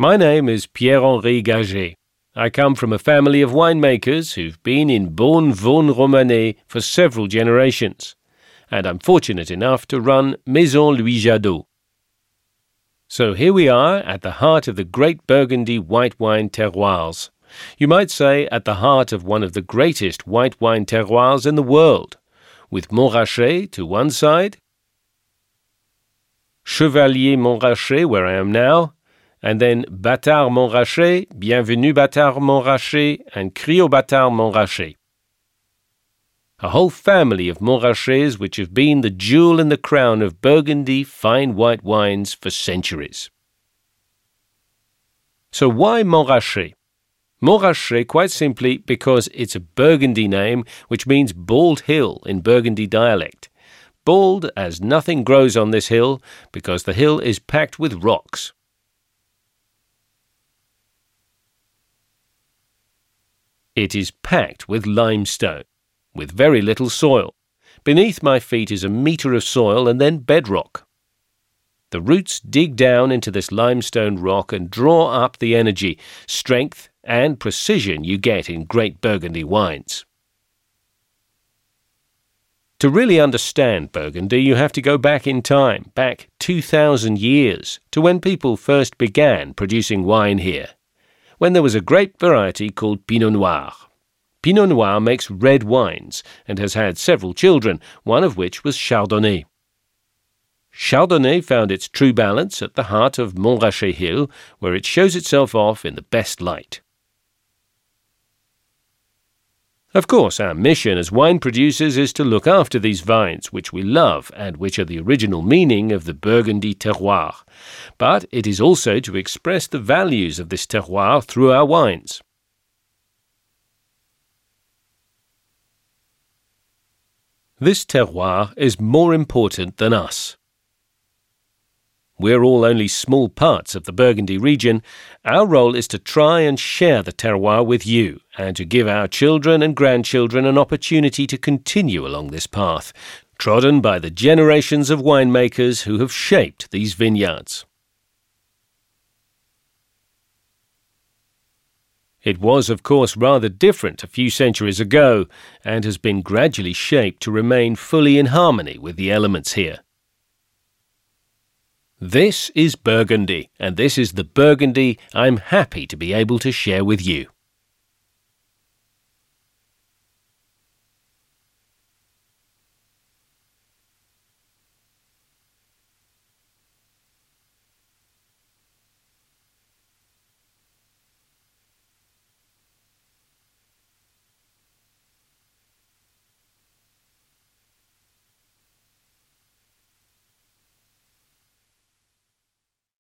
My name is Pierre Henri Gagey. I come from a family of winemakers who've been in Beaune Vosne Romanée for several generations, and I'm fortunate enough to run Maison Louis Jadot. So here we are at the heart of the great Burgundy white wine terroirs. You might say at the heart of one of the greatest white wine terroirs in the world, with Montrachet to one side, Chevalier Montrachet, where I am now, and then Batard Montrachet, Bienvenue Batard Montrachet, and Criots Batard Montrachet. A whole family of Montrachets which have been the jewel in the crown of Burgundy fine white wines for centuries. So why Montrachet? Montrachet, quite simply because it's a Burgundy name which means bald hill in Burgundy dialect. Bald as nothing grows on this hill because the hill is packed with rocks. It is packed with limestone, with very little soil. Beneath my feet is a metre of soil and then bedrock. The roots dig down into this limestone rock and draw up the energy, strength, and precision you get in great Burgundy wines. To really understand Burgundy, you have to go back in time, back 2,000 years, to when people first began producing wine here when there was a great variety called Pinot Noir. Pinot Noir makes red wines and has had several children, one of which was Chardonnay. Chardonnay found its true balance at the heart of Montrachet Hill, where it shows itself off in the best light. Of course, our mission as wine producers is to look after these vines, which we love and which are the original meaning of the Burgundy terroir. But it is also to express the values of this terroir through our wines. This terroir is more important than us. We're all only small parts of the Burgundy region. Our role is to try and share the terroir with you and to give our children and grandchildren an opportunity to continue along this path, trodden by the generations of winemakers who have shaped these vineyards. It was, of course, rather different a few centuries ago, and has been gradually shaped to remain fully in harmony with the elements here. This is Burgundy, and this is the Burgundy I'm happy to be able to share with you.